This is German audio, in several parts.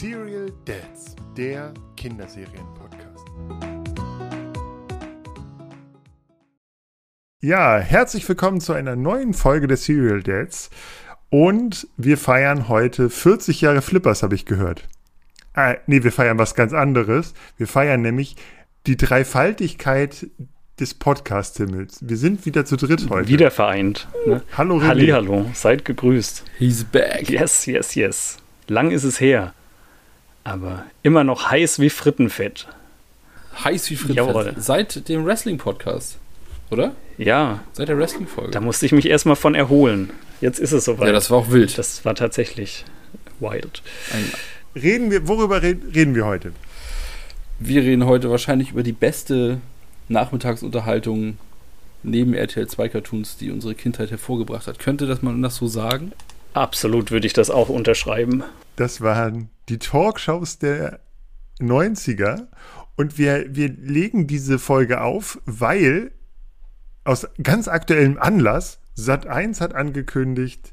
Serial Dads, der Kinderserien-Podcast. Ja, herzlich willkommen zu einer neuen Folge der Serial Dads. Und wir feiern heute 40 Jahre Flippers, habe ich gehört. Ah, nee, wir feiern was ganz anderes. Wir feiern nämlich die Dreifaltigkeit des Podcast-Himmels. Wir sind wieder zu dritt heute. Wieder vereint. Ne? Hallo, René. Hallihallo, seid gegrüßt. He's back. Yes, yes, yes. Lang ist es her. Aber immer noch heiß wie Frittenfett. Heiß wie Jawohl. Fritz. Seit dem Wrestling-Podcast, oder? Ja, Seit der Wrestling-Folge. da musste ich mich erstmal von erholen. Jetzt ist es soweit. Ja, das war auch wild. Das war tatsächlich wild. Ein, Reden wir, worüber red, reden wir heute? wir reden heute wahrscheinlich über die beste Nachmittagsunterhaltung neben RTL 2 Cartoons, die unsere Kindheit hervorgebracht hat. Könnte das man das so sagen? Absolut würde ich das auch unterschreiben. Das waren die Talkshows der 90er. Und wir, wir legen diese Folge auf, weil aus ganz aktuellem Anlass Sat1 hat angekündigt,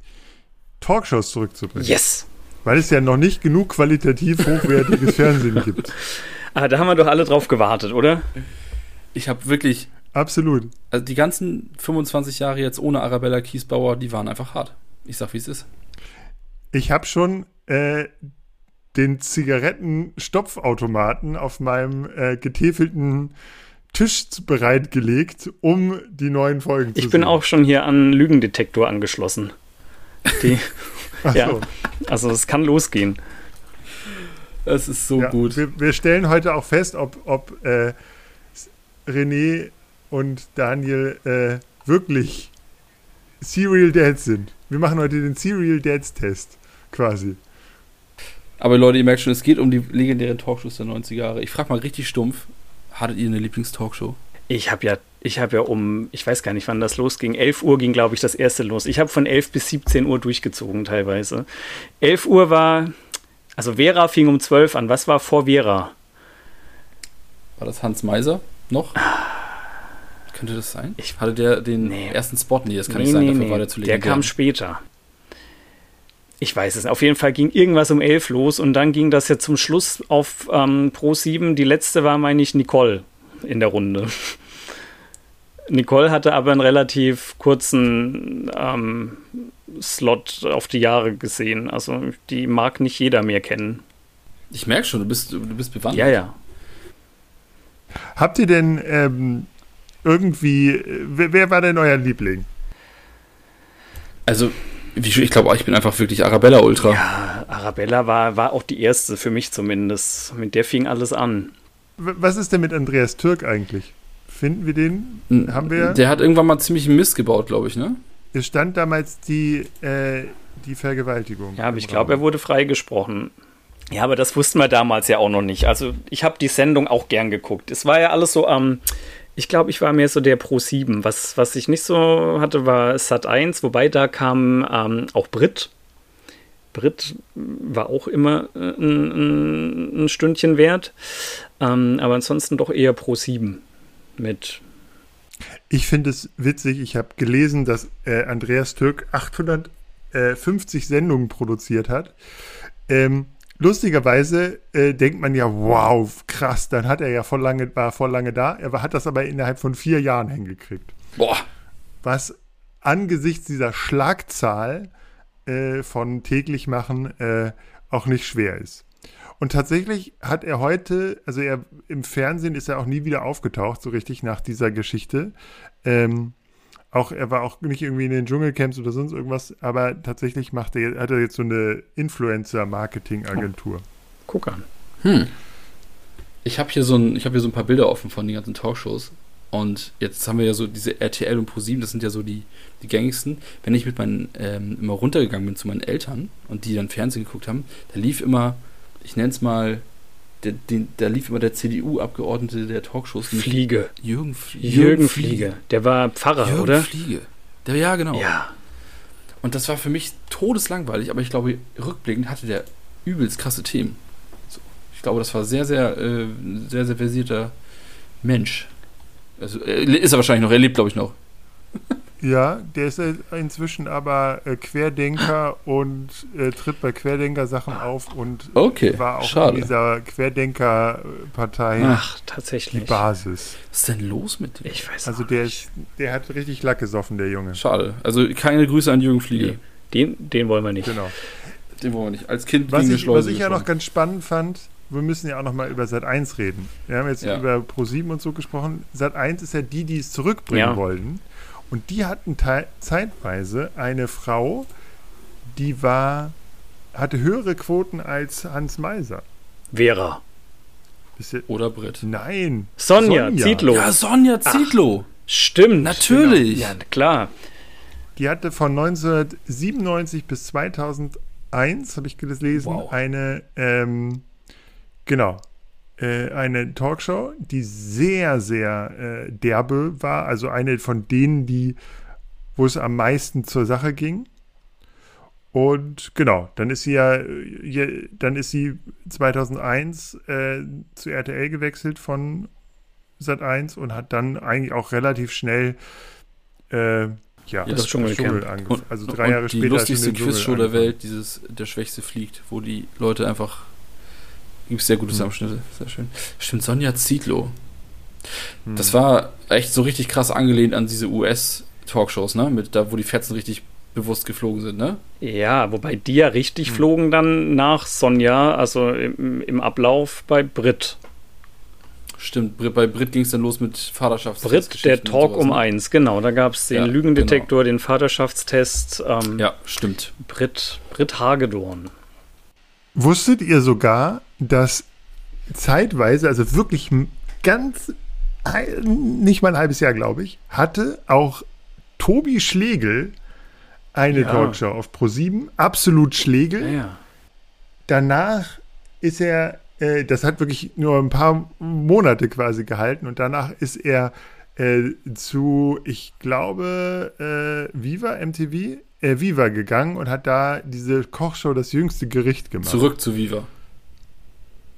Talkshows zurückzubringen. Yes! Weil es ja noch nicht genug qualitativ hochwertiges Fernsehen gibt. Ah, da haben wir doch alle drauf gewartet, oder? Ich habe wirklich, Absolut. also die ganzen 25 Jahre jetzt ohne Arabella Kiesbauer, die waren einfach hart. Ich sag, wie es ist. Ich habe schon äh, den Zigarettenstopfautomaten auf meinem äh, getäfelten Tisch bereitgelegt, um die neuen Folgen zu Ich sehen. bin auch schon hier an Lügendetektor angeschlossen. Die, Ach ja, so. also es kann losgehen. Es ist so Ja, gut. Wir, wir stellen heute auch fest, ob, ob äh, René und Daniel äh, wirklich Serial Dads sind. Wir machen heute den Serial Dads Test quasi. Aber Leute, ihr merkt schon, es geht um die legendären Talkshows der 90er Jahre. Ich frage mal richtig stumpf, hattet ihr eine Lieblingstalkshow? Ich habe ja, ich habe ja um, ich weiß gar nicht, wann das losging. 11 Uhr ging, glaube ich, das erste los. Ich habe von 11 bis 17 Uhr durchgezogen teilweise. 11 Uhr war, also Vera fing um 12 an. Was war vor Vera? War das Hans Meiser noch? Könnte das sein? Ich- Hatte der den Nee. ersten Spot? Nee, das kann nicht sein, dafür war der zu der legendär. kam später. Ich weiß es. nicht. Auf jeden Fall ging irgendwas um 11 los und dann ging das ja zum Schluss auf ähm, Pro 7. Die letzte war, meine ich, Nicole in der Runde. Nicole hatte aber einen relativ kurzen ähm, Slot auf die Jahre gesehen. Also die mag nicht jeder mehr kennen. Ich merke schon, du bist, du bist bewandert. Ja, ja. Habt ihr denn ähm, irgendwie, äh, wer, wer war denn euer Liebling? Also, ich glaube, ich bin einfach wirklich Arabella Ultra. Ja, Arabella war, war auch die erste, für mich zumindest. Mit der fing alles an. Was ist denn mit Andreas Türk eigentlich? Finden wir den? Haben wir- Der hat irgendwann mal ziemlich Mist gebaut, glaube ich, ne? Es stand damals die, äh, die Vergewaltigung. Ja, aber ich glaube, er wurde freigesprochen. Ja, aber das wussten wir damals ja auch noch nicht. Also ich habe die Sendung auch gern geguckt. Es war ja alles so am, ich glaube, ich war mehr so der Pro 7. Was, was ich nicht so hatte, war Sat 1, wobei da kam ähm, auch Brit. Brit war auch immer äh, ein, ein, ein Stündchen wert. Ähm, aber ansonsten doch eher Pro 7 mit Ich finde es witzig, ich habe gelesen, dass äh, Andreas Türk 850 Sendungen produziert hat. Ähm, lustigerweise äh, denkt man ja, wow, krass, dann hat er ja voll lange, war voll lange da. Er hat das aber innerhalb von vier Jahren hingekriegt. Boah. Was angesichts dieser Schlagzahl äh, von täglich machen äh, auch nicht schwer ist. Und tatsächlich hat er heute, also er im Fernsehen ist er auch nie wieder aufgetaucht, so richtig nach dieser Geschichte. Ähm, auch er war auch nicht irgendwie in den Dschungelcamps oder sonst irgendwas, aber tatsächlich macht er, hat er jetzt so eine Influencer-Marketing-Agentur. Guck an. Hm. Ich habe hier, so ein, ich hab hier so ein paar Bilder offen von den ganzen Talkshows. Und jetzt haben wir ja so diese RTL und ProSieben, das sind ja so die, die gängigsten. Wenn ich mit meinen ähm, immer runtergegangen bin zu meinen Eltern und die dann Fernsehen geguckt haben, da lief immer, ich nenne es mal, der, den, da lief immer der CDU-Abgeordnete der Talkshows. Fliege. Jürgen, F- Jürgen Fliege. Der war Pfarrer, Jürgen oder? Fliege. Der, ja, genau. Ja. Und das war für mich todeslangweilig, aber ich glaube, rückblickend hatte der übelst krasse Themen. So, ich glaube, das war sehr, sehr, äh, sehr, sehr versierter Mensch. Also, ist er wahrscheinlich noch, er lebt, glaube ich, noch. Ja, der ist äh, inzwischen aber äh, Querdenker und äh, tritt bei Querdenker-Sachen auf und Okay, war auch schade. in dieser Querdenker-Partei Ach, die. Basis. Was ist denn los mit dem? Ich weiß Also auch der nicht. ist, der hat richtig Lack gesoffen, der Junge. Schade. Also keine Grüße an Jürgen Fliege. Nee, den, den wollen wir nicht. Genau. Den wollen wir nicht. Als Kind Was ich, was ich ja noch ganz spannend fand, wir müssen ja auch noch mal über Sat 1 reden. Wir haben jetzt Ja. über Pro7 und so gesprochen. Sat 1 ist ja die, die es zurückbringen Ja. wollten. Und die hatten zeitweise eine Frau, die war, hatte höhere Quoten als Hans Meiser. Vera. Oder Britt. nein. Sonja, Sonja. Zietlow. Ja, Sonja Zietlow. Stimmt. Natürlich. Ja, klar. Die hatte von 1997 bis 2001, habe ich gelesen, Wow. eine, ähm, genau, eine Talkshow, die sehr, sehr äh, derbe war. Also eine von denen, die, wo es am meisten zur Sache ging. Und genau, dann ist sie ja, äh, dann ist sie 2001 äh, zu RTL gewechselt von Sat 1 und hat dann eigentlich auch relativ schnell äh, ja, Das Dschungelcamp. angef- Und, also drei Jahre und die später lustigste den Dschungel Quizshow der. Welt, dieses Der Schwächste fliegt, wo die Leute einfach. Gibt sehr gute Hm. Zusammenschnitte, sehr schön. Stimmt, Sonja Zietlow. Hm. Das war echt so richtig krass angelehnt an diese US-Talkshows, ne? Mit da, wo die Fetzen richtig bewusst geflogen sind, ne? Ja, wobei die ja richtig Hm. flogen dann nach Sonja, also im, im Ablauf bei Brit. Stimmt, bei Brit ging es dann los mit Vaterschafts. Brit, der Talk um eins, genau. Da gab es den Ja, Lügendetektor, den Vaterschaftstest. Ähm, Ja, stimmt. Brit, Brit Hagedorn. Wusstet ihr sogar, dass zeitweise, also wirklich ganz, nicht mal ein halbes Jahr, glaube ich, hatte auch Tobi Schlegel eine Ja. Talkshow auf Pro7, absolut Schlegel. Ja, ja. Danach ist er, äh, das hat wirklich nur ein paar Monate quasi gehalten und danach ist er äh, zu, ich glaube, äh, Viva, MTV, äh, Viva gegangen und hat da diese Kochshow Das jüngste Gericht gemacht. Zurück zu Viva.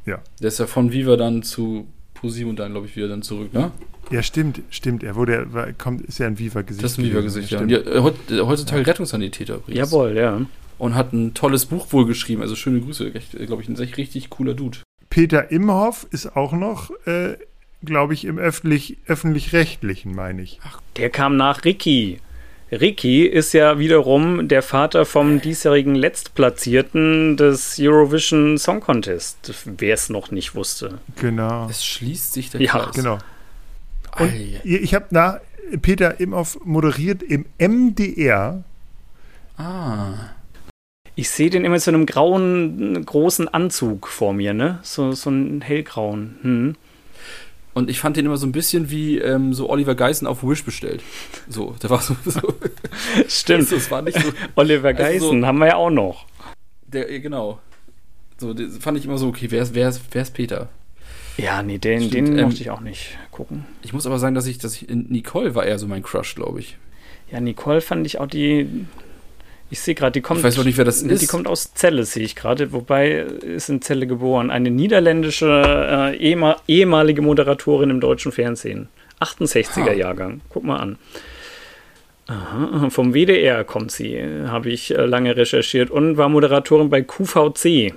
Ja. Der ist ja von Viva dann zu ProSieben und dann, glaube ich, wieder dann zurück, ne? Ja, stimmt, stimmt. Er wurde, er war, kommt, ist ja ein Viva-Gesicht. Das ist ein Viva-Gesicht, ja. Ja, äh, äh, heutzutage Rettungssanitäter übrigens. Jawohl, ja. Und hat ein tolles Buch wohl geschrieben, also schöne Grüße. Glaube ich, ein echt richtig cooler Dude. Peter Imhoff ist auch noch, äh, glaube ich, im öffentlich, öffentlich-rechtlichen, meine ich. Der kam nach Ricky. Ricky ist ja wiederum der Vater vom diesjährigen Letztplatzierten des Eurovision Song Contest, wer es noch nicht wusste. Genau. Es schließt sich der Ja, Kreis. Genau. Und ich habe nach Peter Imhoff moderiert im MDR. ah. Ich sehe den immer in so einem grauen, großen Anzug vor mir, ne? So, so einen hellgrauen. Hm. Und ich fand den immer so ein bisschen wie ähm, so Oliver Geissen auf Wish bestellt. So, der war so. so Stimmt. Das war nicht so. Oliver Also so- Geissen haben wir ja auch noch. Der, genau. So, das fand ich immer so, okay, wer ist, wer ist, wer ist Peter? Ja, nee, den, Stimmt, den ähm, mochte ich auch nicht gucken. Ich muss aber sagen, dass ich, dass ich, Nicole war eher so mein Crush, glaube ich. Ja, Nicole fand ich auch die. Ich sehe gerade, die kommt. Ich weiß noch nicht, wer das Die ist. kommt aus Celle, sehe ich gerade. Wobei ist in Celle geboren. Eine niederländische äh, ehema ehemalige Moderatorin im deutschen Fernsehen. 68er Ha. Jahrgang. Guck mal an. Aha, vom WDR kommt sie, habe ich äh, lange recherchiert und war Moderatorin bei QVC.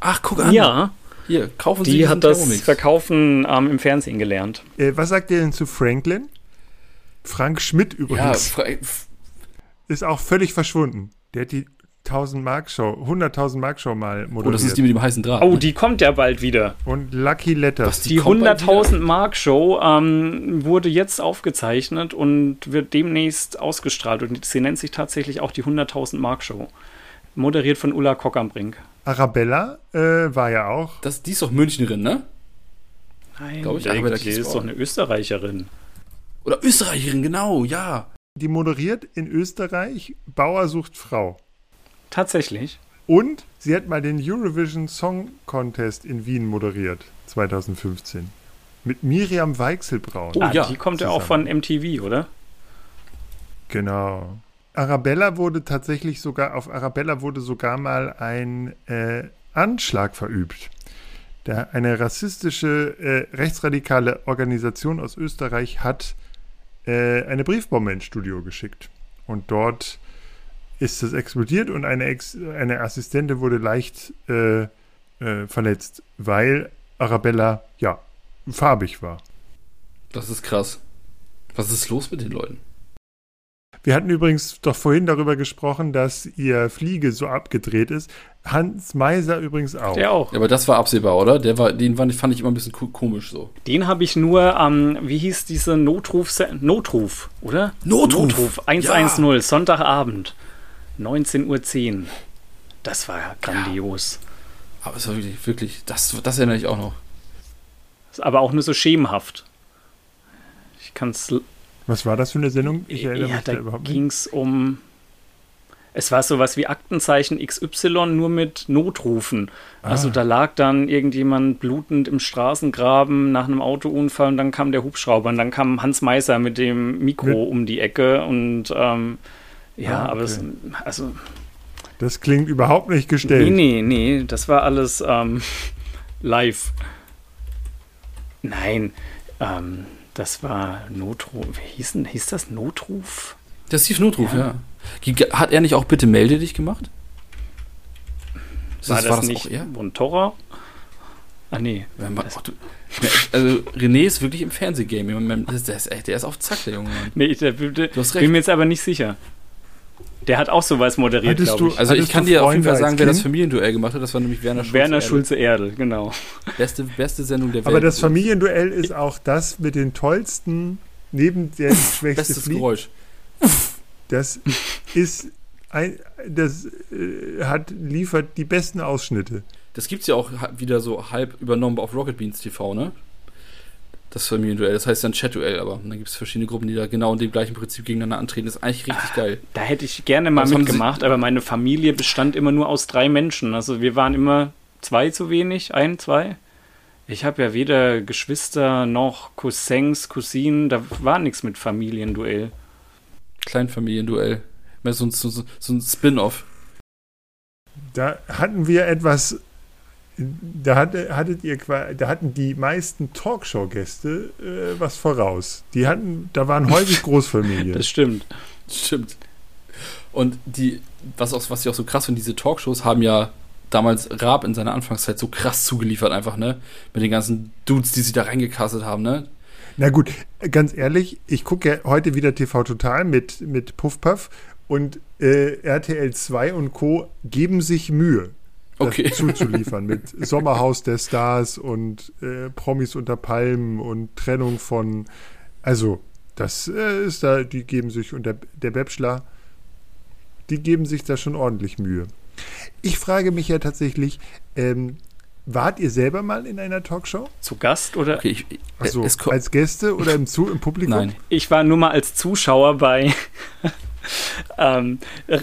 Ach, guck an. Ja, Hier, kaufen Sie die hat das Thermomix. Verkaufen ähm, im Fernsehen gelernt. Äh, was sagt ihr denn zu Franklin? Frank Schmidt Ja, übrigens fra- f- ist auch völlig verschwunden. Der hat die 1000 Mark Show, 100.000 Mark Show mal moderiert. oh, das ist die mit dem heißen Draht. Oh, ne? die kommt ja bald wieder. Und Lucky Letters. Was, Die bald 100.000 Mark Show ähm, wurde jetzt aufgezeichnet und wird demnächst ausgestrahlt. Und sie nennt sich tatsächlich auch die 100.000 Mark Show. Moderiert von Ulla Kock am Brink. Arabella äh, war ja auch. Das, die ist doch Münchnerin, ne? Nein, Glaub ich, die, Arabella die ist doch eine Österreicherin. Oder Österreicherin, genau, ja. Die moderiert in Österreich Bauer sucht Frau. Tatsächlich. Und sie hat mal den Eurovision Song Contest in Wien moderiert, 2015. Mit Miriam Weichselbraun. Oh, ah, ja, die kommt ja auch von. MTV, oder? Genau. Arabella wurde tatsächlich sogar, auf Arabella wurde sogar mal ein äh, Anschlag verübt. Da eine rassistische, äh, rechtsradikale Organisation aus Österreich hat äh, eine Briefbombe ins Studio geschickt. Und dort ist es explodiert und eine, Ex eine Assistentin wurde leicht äh, äh, verletzt, weil Arabella, ja, farbig war. Das ist krass. Was ist los mit den Leuten? Wir hatten übrigens doch vorhin darüber gesprochen, dass ihr Fliege so abgedreht ist. Hans Meiser übrigens auch. Der auch. Ja, aber das war absehbar, oder? Der war, den fand ich immer ein bisschen komisch so. Den habe ich nur am, ähm, wie hieß diese Notruf, Notruf, oder? Notruf. Notruf 110, ja. Sonntagabend, 19.10 Uhr. Das war ja grandios. Ja. Aber es war wirklich, wirklich, das, das erinnere ich auch noch. Aber auch nur so schemenhaft. Ich kann es was war das für eine Sendung? Ich erinnere ja, mich da, da überhaupt nicht. ging es um. Es war sowas wie Aktenzeichen XY, nur mit Notrufen. Also ah. Also da lag dann irgendjemand blutend im Straßengraben nach einem Autounfall und dann kam der Hubschrauber und dann kam Hans Meiser mit dem Mikro mit? um die Ecke und ähm, ja, ah, okay. aber es, also. Das klingt überhaupt nicht gestellt. Nee, nee, nee, das war alles ähm, live. Nein, ähm, das war Notruf. Wie hieß, hieß das Notruf? Das hieß Notruf, ja. ja. Hat er nicht auch Bitte melde dich gemacht? War das, war das, nicht Montora? Ah, nee. also, René ist wirklich im Fernsehgame. Der ist, der ist auf Zack, der Junge Mann. Nee, ich der, der, bin mir jetzt aber nicht sicher. Der hat auch sowas moderiert, glaube ich. Also ich kann dir auf jeden Fall sagen, wer das Familienduell gemacht hat. Das war nämlich Werner Schulze Werner Schulze Erdel, genau. Beste, beste Sendung der Welt. Aber das Familienduell ist auch das mit den tollsten, neben der schwächste Bestes Flieg. Geräusch. Das ist ein, das äh, hat, liefert die besten Ausschnitte. Das gibt es ja auch wieder so halb übernommen auf Rocket Beans TV, ne? Das Familienduell. Das heißt dann Chat-Duell, aber dann gibt es verschiedene Gruppen, die da genau in dem gleichen Prinzip gegeneinander antreten. Das ist eigentlich richtig ah, geil. Da hätte ich gerne mal Was mitgemacht, aber meine Familie bestand immer nur aus drei Menschen. Also wir waren immer zwei zu wenig, ein, zwei. Ich habe ja weder Geschwister noch Cousins, Cousinen, da war nichts mit Familienduell. Kleinfamilienduell. Mehr so ein, so, so ein Spin-off. Da hatten wir etwas da, hatte, hattet ihr, da hatten die meisten Talkshow-Gäste äh, was voraus. Die hatten, da waren häufig Großfamilien. Das stimmt. Stimmt. Und die, was, auch, was ich auch so krass finde, diese Talkshows haben ja damals Raab in seiner Anfangszeit so krass zugeliefert, einfach, ne? Mit den ganzen Dudes, die sie da reingekastet haben, ne? Na gut, ganz ehrlich, ich gucke ja heute wieder TV Total mit, mit Puff Puff und äh, RTL 2 und Co. geben sich Mühe okay. zuzuliefern mit Sommerhaus der Stars und äh, Promis unter Palmen und Trennung von. Also, das äh, ist da, die geben sich, und der, der Bachelor, die geben sich da schon ordentlich Mühe. Ich frage mich ja tatsächlich, ähm, wart ihr selber mal in einer Talkshow? Zu Gast oder? Okay, ich, also, als Gäste oder im, Zu im Publikum? Nein. Ich war nur mal als Zuschauer bei. ähm,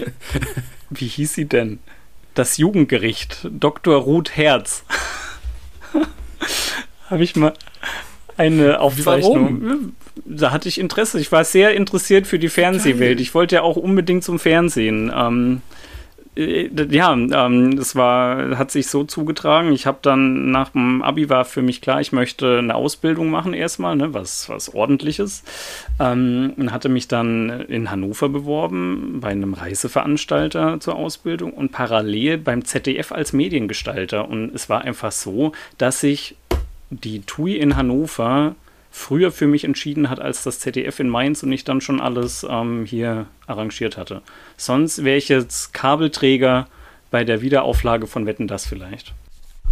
wie hieß sie denn? Das Jugendgericht, Dr. Ruth Herz. Habe ich mal eine Aufzeichnung. Warum? Da hatte ich Interesse. Ich war sehr interessiert für die Fernsehwelt. Ich wollte ja auch unbedingt zum Fernsehen. Ähm, äh, ja, ähm, das war, hat sich so zugetragen. Ich habe dann nach dem Abi war für mich klar, ich möchte eine Ausbildung machen erstmal, ne, was, was ordentliches. Ähm, und hatte mich dann in Hannover beworben bei einem Reiseveranstalter zur Ausbildung und parallel beim ZDF als Mediengestalter. Und es war einfach so, dass ich die TUI in Hannover früher für mich entschieden hat als das ZDF in Mainz und ich dann schon alles ähm, hier arrangiert hatte. Sonst wäre ich jetzt Kabelträger bei der Wiederauflage von Wetten das vielleicht.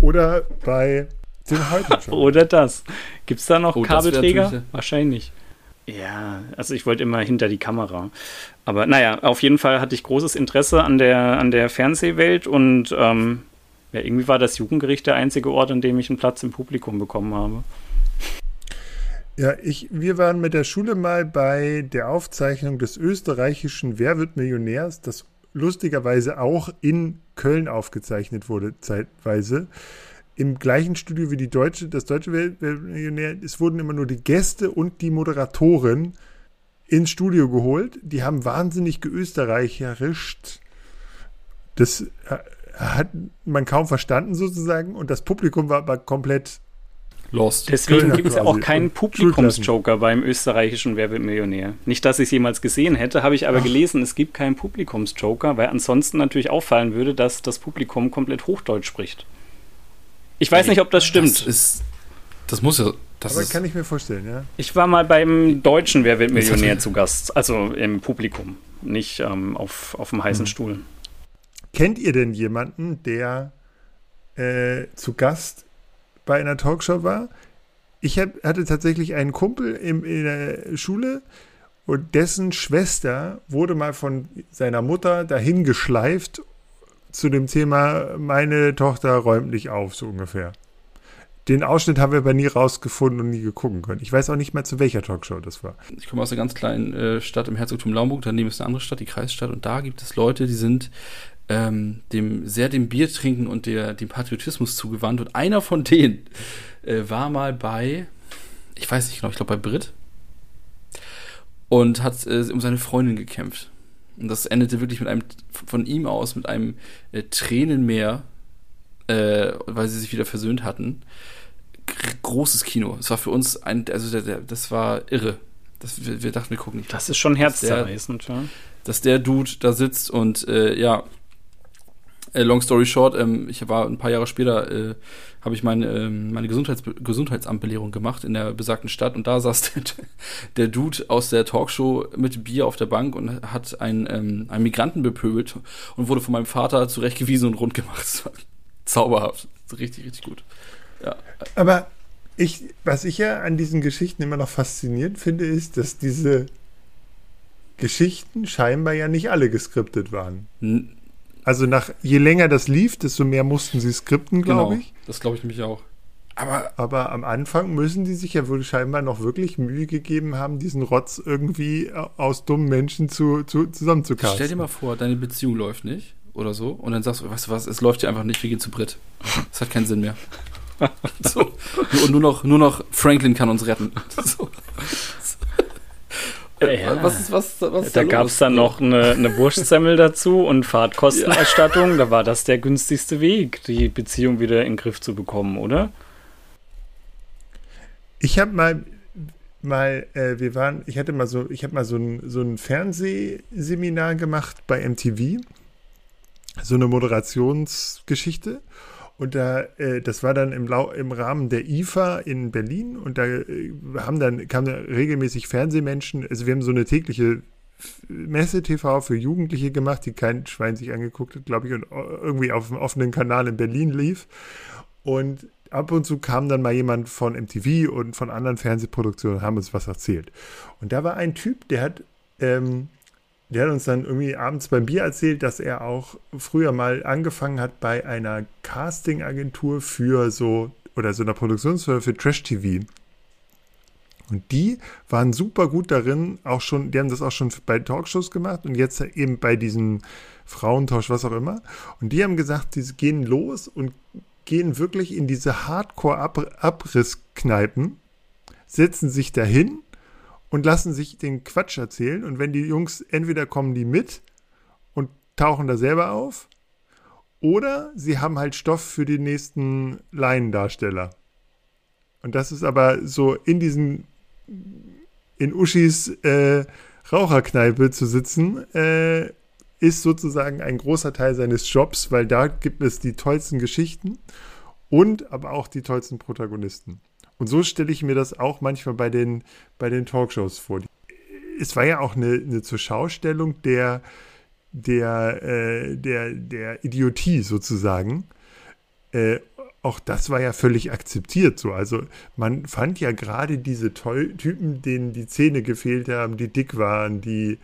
Oder bei den heute Oder das. Gibt es da noch oh, Kabelträger? Wahrscheinlich. Ja, also ich wollte immer hinter die Kamera. Aber naja, auf jeden Fall hatte ich großes Interesse an der, an der Fernsehwelt und ähm, ja, irgendwie war das Jugendgericht der einzige Ort, an dem ich einen Platz im Publikum bekommen habe. Ja, ich, wir waren mit der Schule mal bei der Aufzeichnung des österreichischen Wer wird Millionärs, das lustigerweise auch in Köln aufgezeichnet wurde, zeitweise. Im gleichen Studio wie die deutsche, das deutsche Wer wird Millionär. Es wurden immer nur die Gäste und die Moderatorin ins Studio geholt. Die haben wahnsinnig geösterreicherischt. Das äh, hat man kaum verstanden sozusagen und das Publikum war aber komplett Lost. Deswegen gibt es ja auch keinen Publikumsjoker beim österreichischen Wer wird Millionär. Nicht, dass ich es jemals gesehen hätte, habe ich aber gelesen, es gibt keinen Publikumsjoker, weil ansonsten natürlich auffallen würde, dass das Publikum komplett Hochdeutsch spricht. Ich weiß nicht, ob das stimmt. Das ist. Das muss ja. Das Aber ist, kann ich mir vorstellen, ja. Ich war mal beim deutschen Wer wird Millionär zu Gast, also im Publikum, nicht ähm, auf, auf dem heißen Stuhl. Kennt ihr denn jemanden, der äh, zu Gast bei einer Talkshow war? Ich hab, hatte tatsächlich einen Kumpel im, in der Schule und dessen Schwester wurde mal von seiner Mutter dahin geschleift zu dem Thema, meine Tochter räumt nicht auf, so ungefähr. Den Ausschnitt haben wir aber nie rausgefunden und nie gegucken können. Ich weiß auch nicht mehr, zu welcher Talkshow das war. ich komme aus einer ganz kleinen äh, Stadt im Herzogtum Laumburg, daneben ist eine andere Stadt, die Kreisstadt, und da gibt es Leute, die sind ähm, dem sehr dem Bier trinken und der, dem Patriotismus zugewandt. Und einer von denen äh, war mal bei, ich weiß nicht genau, ich glaube bei Brit und hat äh, um seine Freundin gekämpft. Und das endete wirklich mit einem, von ihm aus, mit einem äh, Tränenmeer, äh, weil sie sich wieder versöhnt hatten. G großes Kino. Es war für uns ein, also der, der, das war irre. Das, wir, wir dachten, wir gucken nicht. Das ist schon herzzerreißend, ja. dass der Dude da sitzt und äh, ja, äh, long story short, ähm, ich war ein paar Jahre später, äh, habe ich meine, ähm, meine Gesundheits Gesundheitsamtbelehrung gemacht in der besagten Stadt und da saß der, der Dude aus der Talkshow mit Bier auf der Bank und hat einen, ähm, einen Migranten bepöbelt und wurde von meinem Vater zurechtgewiesen und rund gemacht. Zauberhaft. Richtig, richtig gut. Ja. Aber ich, was ich ja an diesen Geschichten immer noch faszinierend finde, ist, dass diese Geschichten scheinbar ja nicht alle geskriptet waren. N Also nach je länger das lief, desto mehr mussten sie skripten, glaube genau. ich. Das glaube ich nämlich auch. Aber Aber am Anfang müssen die sich ja wohl scheinbar noch wirklich Mühe gegeben haben, diesen Rotz irgendwie aus dummen Menschen zu, zu, zusammenzucasten. Stell dir mal vor, deine Beziehung läuft nicht oder so und dann sagst du, weißt du was, es läuft hier einfach nicht, wir gehen zu Brit. Das hat keinen Sinn mehr. so. Und nur noch, nur noch Franklin kann uns retten. So. Ja. Was ist, was, was ist Da los? gab es dann noch eine, eine Wurstsemmel dazu und Fahrtkostenerstattung. Da war das der günstigste Weg, die Beziehung wieder in den Griff zu bekommen, oder? Ich habe mal, mal, äh, wir waren, ich hatte mal so, ich habe mal so ein, so ein Fernsehseminar gemacht bei MTV, so eine Moderationsgeschichte. Und da, äh, das war dann im, Lau im Rahmen der IFA in Berlin und da äh, haben dann, kamen da regelmäßig Fernsehmenschen, also wir haben so eine tägliche Messe-TV für Jugendliche gemacht, die kein Schwein sich angeguckt hat, glaube ich, und irgendwie auf dem offenen Kanal in Berlin lief. Und ab und zu kam dann mal jemand von MTV und von anderen Fernsehproduktionen und haben uns was erzählt. Und da war ein Typ, der hat, ähm, der hat uns dann irgendwie abends beim Bier erzählt, dass er auch früher mal angefangen hat bei einer Casting-Agentur für so, oder so einer Produktionsfirma für Trash-TV. Und die waren super gut darin, auch schon, die haben das auch schon bei Talkshows gemacht und jetzt eben bei diesem Frauentausch, was auch immer. Und die haben gesagt, die gehen los und gehen wirklich in diese Hardcore-Abrisskneipen, setzen sich dahin und lassen sich den Quatsch erzählen. Und wenn die Jungs, entweder kommen die mit und tauchen da selber auf, oder sie haben halt Stoff für die nächsten Laiendarsteller. Und das ist aber so in diesen, in Uschis äh, Raucherkneipe zu sitzen, äh, ist sozusagen ein großer Teil seines Jobs, weil da gibt es die tollsten Geschichten und aber auch die tollsten Protagonisten. Und so stelle ich mir das auch manchmal bei den, bei den Talkshows vor. Es war ja auch eine, eine Zurschaustellung der, der, äh, der, der Idiotie sozusagen. Äh, auch das war ja völlig akzeptiert so. Also man fand ja gerade diese Toll Typen, denen die Zähne gefehlt haben, die dick waren, die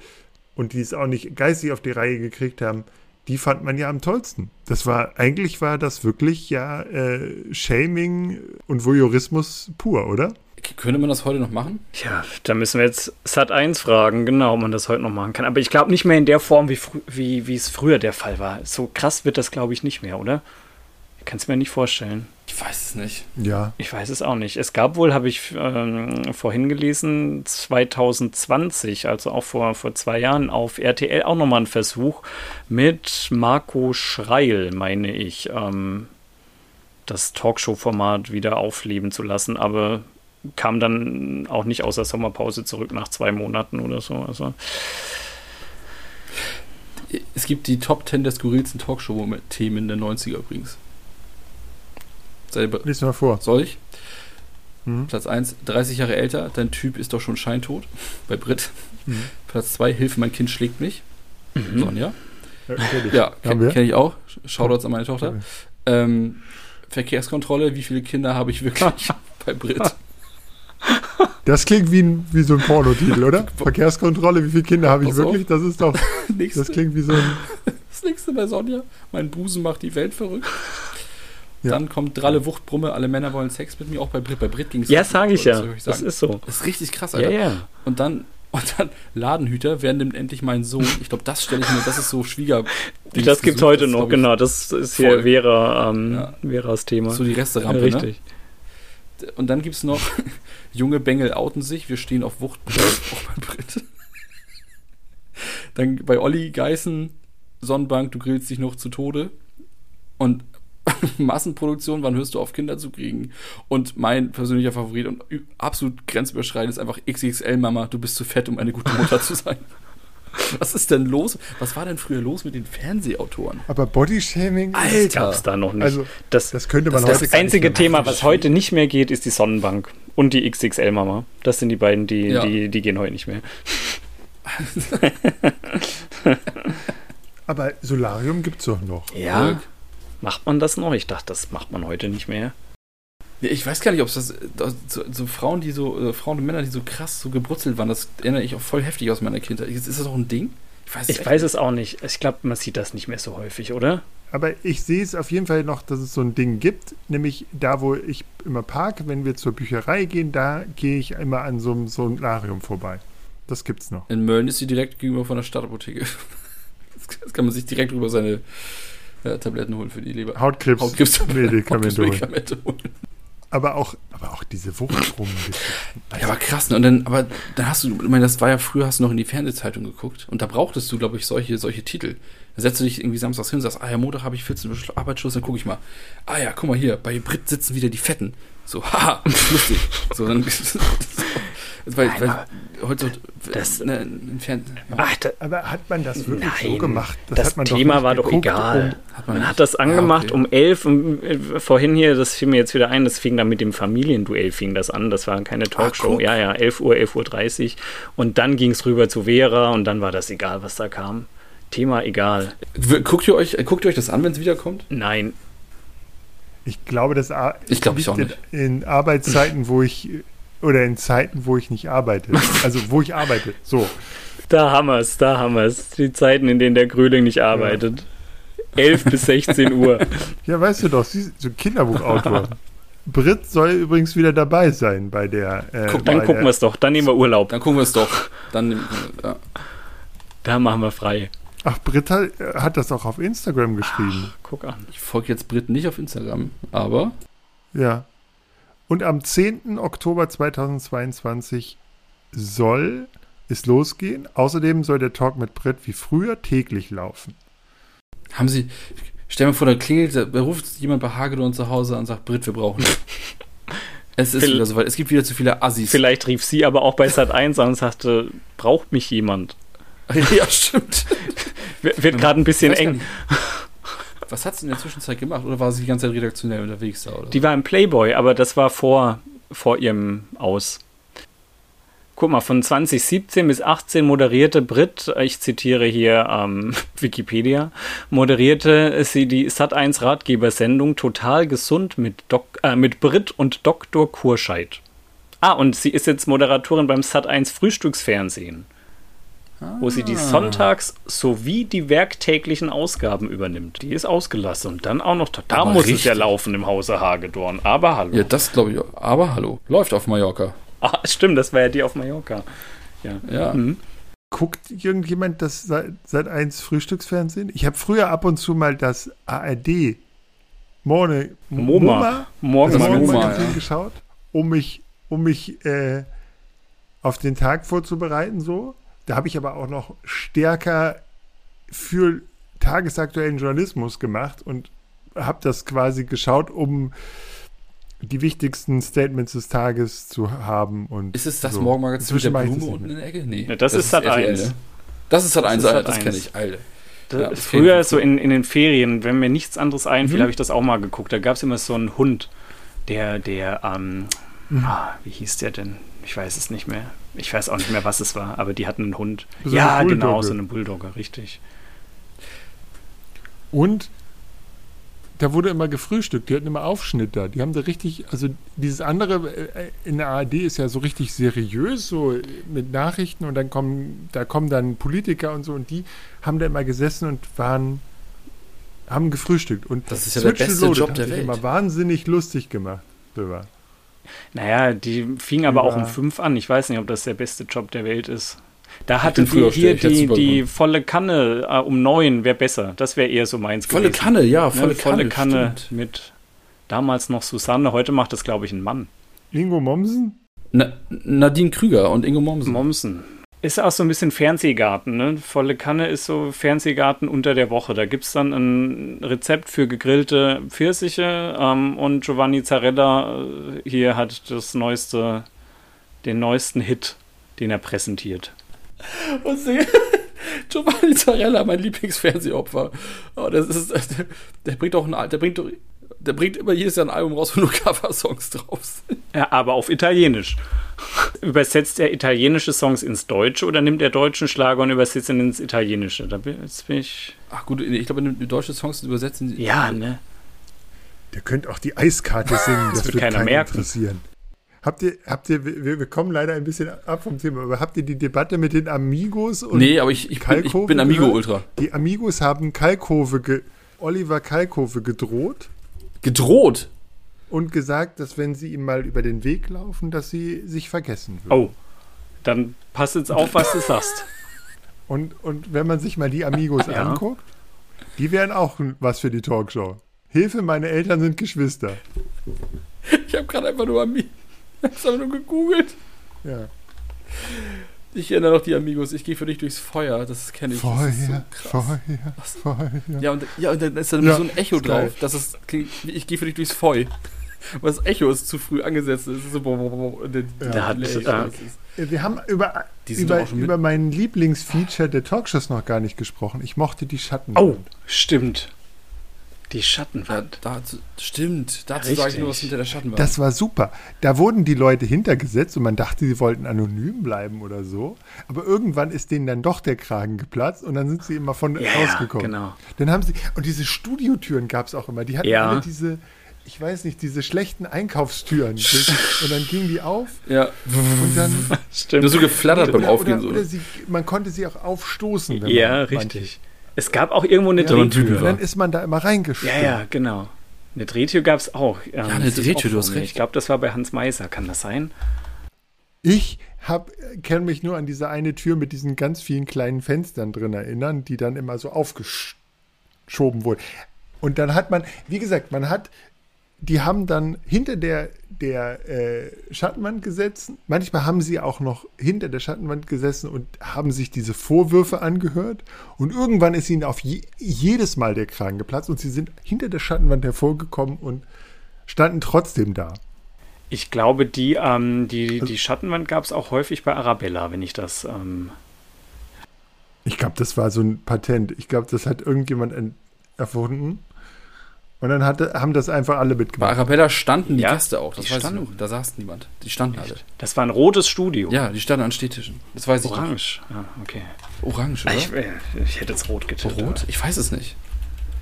und die es auch nicht geistig auf die Reihe gekriegt haben, die fand man ja am tollsten. Das war, eigentlich war das wirklich ja äh, Shaming und Voyeurismus pur, oder? Könnte man das heute noch machen? Ja, da müssen wir jetzt Sat 1 fragen, genau, ob man das heute noch machen kann. Aber ich glaube nicht mehr in der Form, wie, wie, wie es früher der Fall war. So krass wird das, glaube ich, nicht mehr, oder? Ich kann es mir nicht vorstellen. Ich weiß es nicht. Ja. Ich weiß es auch nicht. Es gab wohl, habe ich ähm, vorhin gelesen, 2020, also auch vor, vor zwei Jahren, auf RTL auch nochmal einen Versuch mit Marco Schreil, meine ich. Ähm, das Talkshow-Format wieder aufleben zu lassen, aber kam dann auch nicht aus der Sommerpause zurück nach zwei Monaten oder so. Also es gibt die Top 10 der skurrilsten Talkshow-Themen der 90er übrigens. Selber. Lies mal vor. Soll ich? Mhm. Platz 1, 30 Jahre älter, dein Typ ist doch schon scheintot. Bei Brit. Mhm. Platz 2, Hilfe, mein Kind schlägt mich. Mhm. Sonja. Ja, kenne kenn ich auch. Shoutouts an meine Tochter. Ähm, Verkehrskontrolle, wie viele Kinder habe ich wirklich bei Brit? Das klingt wie, ein, wie so ein Pornotitel, oder? Verkehrskontrolle, wie viele Kinder habe ich Pass wirklich? Das ist doch. das klingt wie so ein. Das nächste bei Sonja. Mein Busen macht die Welt verrückt. Ja. Dann kommt Dralle Wuchtbrumme, alle Männer wollen Sex mit mir, auch bei Brit. Bei Brit ging es. Ja, sage ich ja. Das ist so. Das ist richtig krass, Alter. Ja, ja. Und dann, und dann Ladenhüter, wer nimmt endlich meinen Sohn? Ich glaube, das stelle ich mir, das ist so Schwieger. Das gibt es heute noch, genau. Das ist hier Vera, ähm, ja. Veras Thema. So die Resterampe, ja, Richtig. Ne? Und dann gibt es noch junge Bengel outen sich, wir stehen auf Wucht, auch bei Brit. Dann bei Olli Geißen, Sonnenbank, du grillst dich noch zu Tode. Und Massenproduktion, wann hörst du auf, Kinder zu kriegen? Und mein persönlicher Favorit und absolut grenzüberschreitend ist einfach XXL Mama, du bist zu fett, um eine gute Mutter zu sein. Was ist denn los? Was war denn früher los mit den Fernsehautoren? Aber Bodyshaming? Gab es da noch nicht. Also, das, das könnte man das heute Das einzige Thema, was heute nicht mehr geht, ist die Sonnenbank. Und die XXL-Mama. Das sind die beiden, die, ja. die, die gehen heute nicht mehr. Aber Solarium gibt es doch noch. Ja. Macht man das noch? Ich dachte, das macht man heute nicht mehr. Ja, ich weiß gar nicht, ob es das. So, so, Frauen, die so, äh, Frauen und Männer, die so krass so gebrutzelt waren, das erinnere ich auch voll heftig aus meiner Kindheit. Ist das auch ein Ding? Ich weiß, ich weiß es auch nicht. Ich glaube, man sieht das nicht mehr so häufig, oder? Aber ich sehe es auf jeden Fall noch, dass es so ein Ding gibt, nämlich da, wo ich immer parke, wenn wir zur Bücherei gehen, da gehe ich immer an so einem Solarium vorbei. Das gibt's noch. In Mölln ist sie direkt gegenüber von der Stadtapotheke. Das kann man sich direkt über seine ja, Tabletten holen für die Leber. Hautkrebs, Hautkrebs Medikamente, holen. Aber auch, aber auch diese Wuchtrum. ja, aber krass, ne? Und dann, aber dann hast du, ich meine, das war ja früher, hast du noch in die Fernsehzeitung geguckt und da brauchtest du, glaube ich, solche, solche Titel. Da setzt du dich irgendwie samstags hin und sagst, ah ja, Montag habe ich 14 Arbeitsschluss, dann gucke ich mal. Ah ja, guck mal hier, bei Brit sitzen wieder die Fetten. So, haha, lustig. so, dann, weil, Nein, weil heute das, ne, entfernt. Ach, da, aber hat man das wirklich Nein, so gemacht? Das, das Thema doch war doch egal. Um, hat man, man hat das angemacht ja, okay. um elf. Und, äh, vorhin hier, das fiel mir jetzt wieder ein, das fing dann mit dem Familienduell fing das an. Das war keine Talkshow. Ach, ja, ja, 11 Uhr, 11 Uhr 30. Und dann ging es rüber zu Vera und dann war das egal, was da kam. Thema egal. Guckt ihr euch, guckt ihr euch das an, wenn es wiederkommt? Nein. Ich glaube, das ich glaube ich auch nicht. In Arbeitszeiten, wo ich oder in Zeiten, wo ich nicht arbeite. Also wo ich arbeite. So. Da haben wir es, da haben wir es. Die Zeiten, in denen der Gröling nicht arbeitet. Ja. 11 bis 16 Uhr. Ja, weißt du doch, sie ist so ein Kinderbuchautor. Brit soll übrigens wieder dabei sein bei der. Äh, Guck, dann gucken wir es doch. Dann nehmen wir Urlaub. Dann gucken wir es doch. Dann, ja. Da machen wir frei. Ach, Brit hat, hat das auch auf Instagram geschrieben. Ach, guck an. Ich folge jetzt Brit nicht auf Instagram, aber. Ja. Und am 10. Oktober 2022 soll es losgehen. Außerdem soll der Talk mit Brett wie früher täglich laufen. Haben Sie, stell mir vor, da klingelt, da ruft jemand bei Hagedorn zu Hause und sagt, Britt, wir brauchen. es ist Vielleicht, wieder soweit. Es gibt wieder zu viele Assis. Vielleicht rief sie aber auch bei Sat 1 an und sagte, braucht mich jemand? ja, stimmt. Wird gerade ein bisschen eng. Was hat sie in der Zwischenzeit gemacht? Oder war sie die ganze Zeit redaktionell unterwegs da? Oder? Die war im Playboy, aber das war vor, vor ihrem Aus. Guck mal, von 2017 bis 18 moderierte Brit, ich zitiere hier ähm, Wikipedia, moderierte sie die Sat1 Ratgebersendung Total gesund mit, Dok äh, mit Brit und Dr. Kurscheid. Ah, und sie ist jetzt Moderatorin beim Sat1 Frühstücksfernsehen wo sie die ah. Sonntags- sowie die werktäglichen Ausgaben übernimmt. Die ist ausgelassen. Und dann auch noch, da aber muss richtig. es ja laufen im Hause Hagedorn. Aber hallo. Ja, das glaube ich auch. Aber hallo. Läuft auf Mallorca. Ah, stimmt, das war ja die auf Mallorca. Ja. ja. Mhm. Guckt irgendjemand das seit, seit eins Frühstücksfernsehen? Ich habe früher ab und zu mal das ARD Morne, MoMA, Morgen MoMA, ja. geschaut, um mich, um mich äh, auf den Tag vorzubereiten so. Da habe ich aber auch noch stärker für tagesaktuellen Journalismus gemacht und habe das quasi geschaut, um die wichtigsten Statements des Tages zu haben. Und Ist es das so. Morgenmagazin mit der Blume es unten in der Ecke? Nee. Ja, das ist Sat. RTL, 1. ne? Das ist Sat 1, ist Alter, Sat. das kenne 1. ich, Alter. Ja, das früher so in, in den Ferien, wenn mir nichts anderes einfiel, Mhm. habe ich das auch mal geguckt. Da gab es immer so einen Hund, der, der, ähm, Mhm. ah, wie hieß der denn? Ich weiß es nicht mehr. Ich weiß auch nicht mehr, was es war, aber die hatten einen Hund. So eine ja, Bulldogge. genau, so eine Bulldogge, richtig. Und da wurde immer gefrühstückt, die hatten immer Aufschnitt da. Die haben da richtig, also dieses andere äh, in der ARD ist ja so richtig seriös, so mit Nachrichten und dann kommen, da kommen dann Politiker und so und die haben da immer gesessen und waren, haben gefrühstückt. Und Das ist ja der beste Job hat der sich Welt. immer wahnsinnig lustig gemacht drüber. Naja, die fing aber auch um fünf an. Ich weiß nicht, ob das der beste Job der Welt ist. Da hatte die hier die, die volle Kanne äh, um neun wäre besser. Das wäre eher so meins Volle gewesen. Kanne, ja, Ne, volle Kanne. volle Kanne stimmt. mit damals noch Susanne. Heute macht das, glaube ich, ein Mann. Ingo Mommsen? Na, Nadine Krüger und Ingo Mommsen. Mommsen. Ist auch so ein bisschen Fernsehgarten, ne? Volle Kanne ist so Fernsehgarten unter der Woche. Da gibt es dann ein Rezept für gegrillte Pfirsiche ähm, und Giovanni Zarella äh, hier hat das neueste, den neuesten Hit, den er präsentiert. Und sie, Giovanni Zarella, mein Lieblingsfernsehopfer. Oh, das ist, der, bringt auch ein, der bringt, doch- der bringt immer jedes Jahr ein Album raus, wo nur Cover-Songs drauf sind. Ja, aber auf Italienisch. Übersetzt er italienische Songs ins Deutsche oder nimmt er deutschen Schlager und übersetzt ihn ins Italienische? Da bin, jetzt bin ich. Ach gut, ich glaube, die deutsche Songs übersetzen. Ja, ne? Der könnte auch die Eiskarte singen, das, wird wird keiner merken. interessieren. Habt ihr, habt ihr, wir, wir kommen leider ein bisschen ab vom Thema, aber habt ihr die Debatte mit den Amigos und Nee, aber ich, ich, bin, ich bin gehört? Amigo-Ultra. Die Amigos haben Kalkofe, ge Oliver Kalkofe gedroht Gedroht. und gesagt, dass wenn sie ihm mal über den Weg laufen, dass sie sich vergessen würden. Oh. Dann pass jetzt auf, was du sagst. Und, und wenn man sich mal die Amigos Ja. anguckt, die wären auch was für die Talkshow. Hilfe, meine Eltern sind Geschwister. Ich habe gerade einfach nur Ami ich einfach nur gegoogelt. Ja. Ich erinnere noch die Amigos. Ich gehe für dich durchs Feuer. Das kenne ich. das ist so Feuer, krass. Feuer, Feuer. Ja, und, ja, und dann ist da Ja, so ein Echo drauf. Das ist, ich gehe für dich durchs Feu. Aber das Echo ist zu früh angesetzt. Es ist so, boah, boah, boah, der, Ja. Da hat- ist- Wir haben über, über, über meinen Lieblingsfeature der Talkshows noch gar nicht gesprochen. Ich mochte die Schatten. Oh, stimmt. Die Schattenwand. Ja, dazu, stimmt. Dazu Richtig. sage ich nur, was hinter der Schattenwand. Das war super. Da wurden die Leute hintergesetzt und man dachte, sie wollten anonym bleiben oder so. Aber irgendwann ist denen dann doch der Kragen geplatzt und dann sind sie immer von Ja, rausgekommen. genau. Dann haben sie, und diese Studiotüren gab es auch immer. Die hatten Ja. alle diese, ich weiß nicht, diese schlechten Einkaufstüren. und dann gingen die auf ja, und dann. Stimmt. nur so geflattert beim Aufgehen. oder, so. oder sie, man konnte sie auch aufstoßen. wenn ja, man richtig. Es gab auch irgendwo eine Ja, Drehtür. Und dann ist man da immer reingestimmt. Ja, ja, genau. Eine Drehtür gab es auch. Ja, eine Drehtür, du hast recht. Ich glaube, das war bei Hans Meiser. Kann das sein? Ich kenne mich nur an diese eine Tür mit diesen ganz vielen kleinen Fenstern drin erinnern, die dann immer so aufgeschoben wurden. Und dann hat man, wie gesagt, man hat, die haben dann hinter der, der äh, Schattenwand gesessen. Manchmal haben sie auch noch hinter der Schattenwand gesessen und haben sich diese Vorwürfe angehört. Und irgendwann ist ihnen auf je, jedes Mal der Kragen geplatzt und sie sind hinter der Schattenwand hervorgekommen und standen trotzdem da. Ich glaube, die, ähm, die, die Schattenwand gab es auch häufig bei Arabella, wenn ich das. Ähm, Ich glaube, das war so ein Patent. Ich glaube, das hat irgendjemand en- erfunden. Und dann hatte, haben das einfach alle Bei mitgemacht. Arabella standen die Ja, Gäste auch. Das die weiß standen. ich noch. Da saß niemand. Die standen alle. das war ein rotes Studio. Ja, die standen an Stehtischen. Das weiß ich noch. Orange. Ah, okay. Orange, oder? Ich, äh, ich hätte jetzt rot getippt. Rot? Ich weiß es nicht.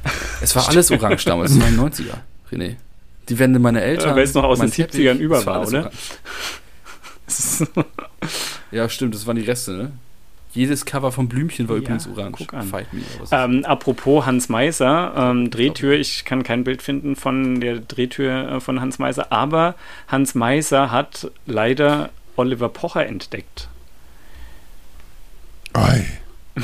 Es war alles orange damals. Es waren 90er, René. Die Wände meiner Eltern. Ja, weil es noch aus den 70ern über es war, oder? orange. Ja, stimmt, das waren die Reste, ne? Jedes Cover von Blümchen war Ja, übrigens orange. guck an. Fight me. Ähm, apropos Hans Meiser, ähm, Drehtür, ich kann kein Bild finden von der Drehtür äh, von Hans Meiser, aber Hans Meiser hat leider Oliver Pocher entdeckt. Oi.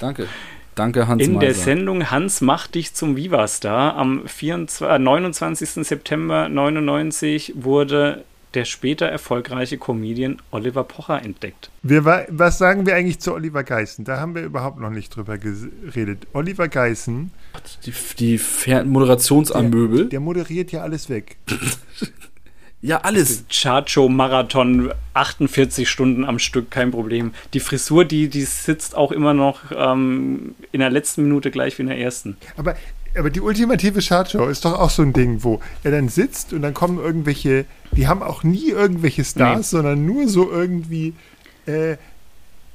Danke. Danke, Hans In der Meiser. Sendung Hans macht dich zum Viva-Star am 24, äh, 29. September 99 wurde der später erfolgreiche Comedian Oliver Pocher entdeckt. Wir, was sagen wir eigentlich zu Oliver Geissen? Da haben wir überhaupt noch nicht drüber geredet. Oliver Geissen. Die, die Moderationsamöbel. Der, der moderiert ja alles weg. Ja, alles. Chacho-Marathon, 48 Stunden am Stück, kein Problem. Die Frisur, die, die sitzt auch immer noch ähm, in der letzten Minute gleich wie in der ersten. Aber, aber die ultimative Chartshow ist doch auch so ein Ding, wo er dann sitzt und dann kommen irgendwelche, die haben auch nie irgendwelche Stars, nee. sondern nur so irgendwie. Äh,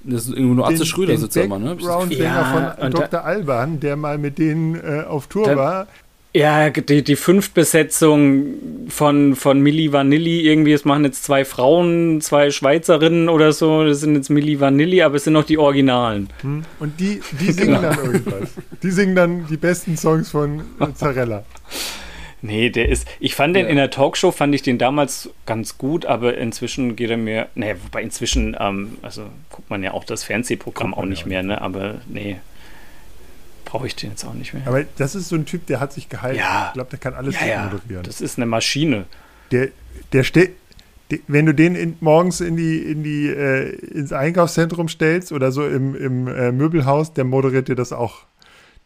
das ist irgendwo nur Atze Schröder sitzt immer, ne? Ja, von Dr. Alban, der mal mit denen äh, auf Tour war. Ja, die, die Fünftbesetzung von, von Milli Vanilli, irgendwie, es machen jetzt zwei Frauen, zwei Schweizerinnen oder so, das sind jetzt Milli Vanilli, aber es sind noch die Originalen. Hm. Und die, die singen genau. dann irgendwas. Die singen dann die besten Songs von Zarella. Nee, der ist. Ich fand den ja. in der Talkshow, fand ich den damals ganz gut, aber inzwischen geht er mir. Nee, wobei inzwischen, ähm, also guckt man ja auch das Fernsehprogramm auch nicht mehr, ne? Aber nee, brauche ich den jetzt auch nicht mehr. Aber das ist so ein Typ, der hat sich gehalten. Ja. Ich glaube, der kann alles ja, ja. moderieren. Das ist eine Maschine. Der, der steht. Wenn du den in, morgens in die, in die, äh, ins Einkaufszentrum stellst oder so im, im äh, Möbelhaus, der moderiert dir das auch.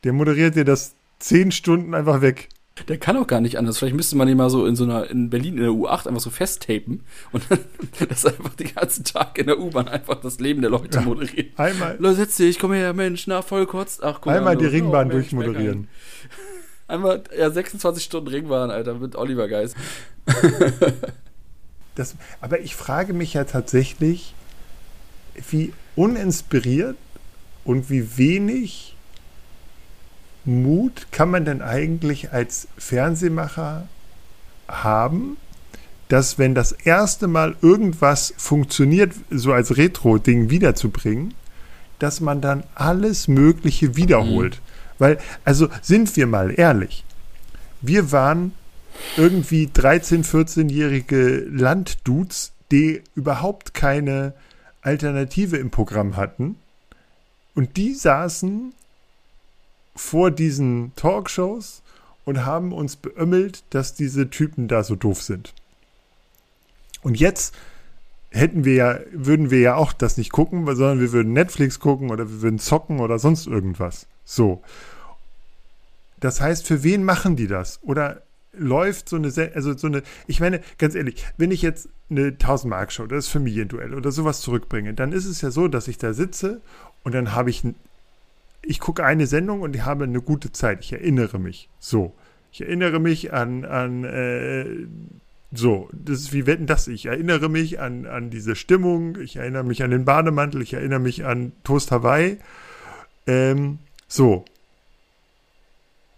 Der moderiert dir das zehn Stunden einfach weg. Der kann auch gar nicht anders. Vielleicht müsste man ihn mal so in so einer, in Berlin in der U8 einfach so festtapen und dann das einfach den ganzen Tag in der U-Bahn einfach das Leben der Leute ja. moderieren. Einmal. Leute, setz dich, komm her, Mensch, na, voll kurz. Ach, guck Einmal die Ringbahn oh, durchmoderieren. Einmal, ja, 26 Stunden Ringbahn, Alter, mit Oliver Geist. das, aber ich frage mich ja tatsächlich, wie uninspiriert und wie wenig Mut kann man denn eigentlich als Fernsehmacher haben, dass wenn das erste Mal irgendwas funktioniert, so als Retro-Ding wiederzubringen, dass man dann alles Mögliche wiederholt. Mhm. Weil, also sind wir mal ehrlich, wir waren irgendwie 13-, 14-jährige Landdudes, die überhaupt keine Alternative im Programm hatten. Und die saßen vor diesen Talkshows und haben uns beömmelt, dass diese Typen da so doof sind. Und jetzt hätten wir ja, würden wir ja auch das nicht gucken, sondern wir würden Netflix gucken oder wir würden zocken oder sonst irgendwas. So. Das heißt, für wen machen die das? Oder läuft so eine, also so eine, ich meine, ganz ehrlich, wenn ich jetzt eine 1000 Mark Show, das Familienduell oder sowas zurückbringe, dann ist es ja so, dass ich da sitze und dann habe ich ich gucke eine Sendung und ich habe eine gute Zeit. Ich erinnere mich. So. Ich erinnere mich an, an äh, so, das ist wie wetten das. Ich erinnere mich an, an diese Stimmung, ich erinnere mich an den Bademantel, ich erinnere mich an Toast Hawaii. Ähm, so.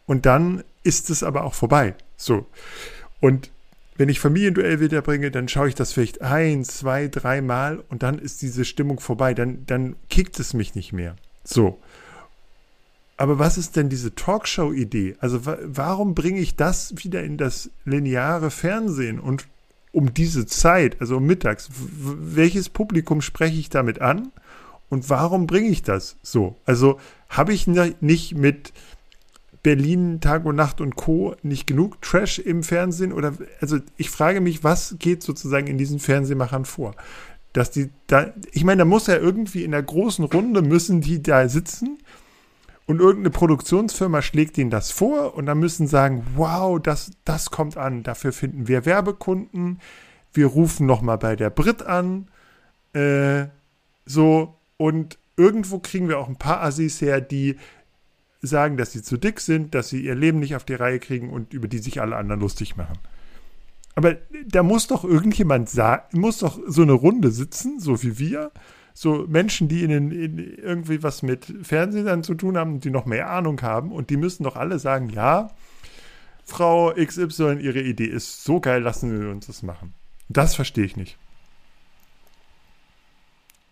Und dann ist es aber auch vorbei. So. Und wenn ich Familienduell wiederbringe, dann schaue ich das vielleicht ein, zwei, dreimal und dann ist diese Stimmung vorbei. Dann, dann kickt es mich nicht mehr. So. Aber was ist denn diese Talkshow-Idee? Also warum bringe ich das wieder in das lineare Fernsehen und um diese Zeit, also um mittags, welches Publikum spreche ich damit an und warum bringe ich das so? Also habe ich nicht mit Berlin Tag und Nacht und Co. nicht genug Trash im Fernsehen oder also ich frage mich, was geht sozusagen in diesen Fernsehmachern vor? Dass die da, ich meine, da muss ja irgendwie in der großen Runde müssen die da sitzen und irgendeine Produktionsfirma schlägt ihnen das vor und dann müssen sagen, wow, das, das kommt an, dafür finden wir Werbekunden, wir rufen nochmal bei der Brit an, äh, so, und irgendwo kriegen wir auch ein paar Assis her, die sagen, dass sie zu dick sind, dass sie ihr Leben nicht auf die Reihe kriegen und über die sich alle anderen lustig machen. Aber da muss doch irgendjemand sagen, muss doch so eine Runde sitzen, so wie wir, so Menschen, die in, den, in irgendwie was mit Fernsehen zu tun haben, die noch mehr Ahnung haben und die müssen doch alle sagen, ja, Frau XY, ihre Idee ist so geil, lassen wir uns das machen. Das verstehe ich nicht.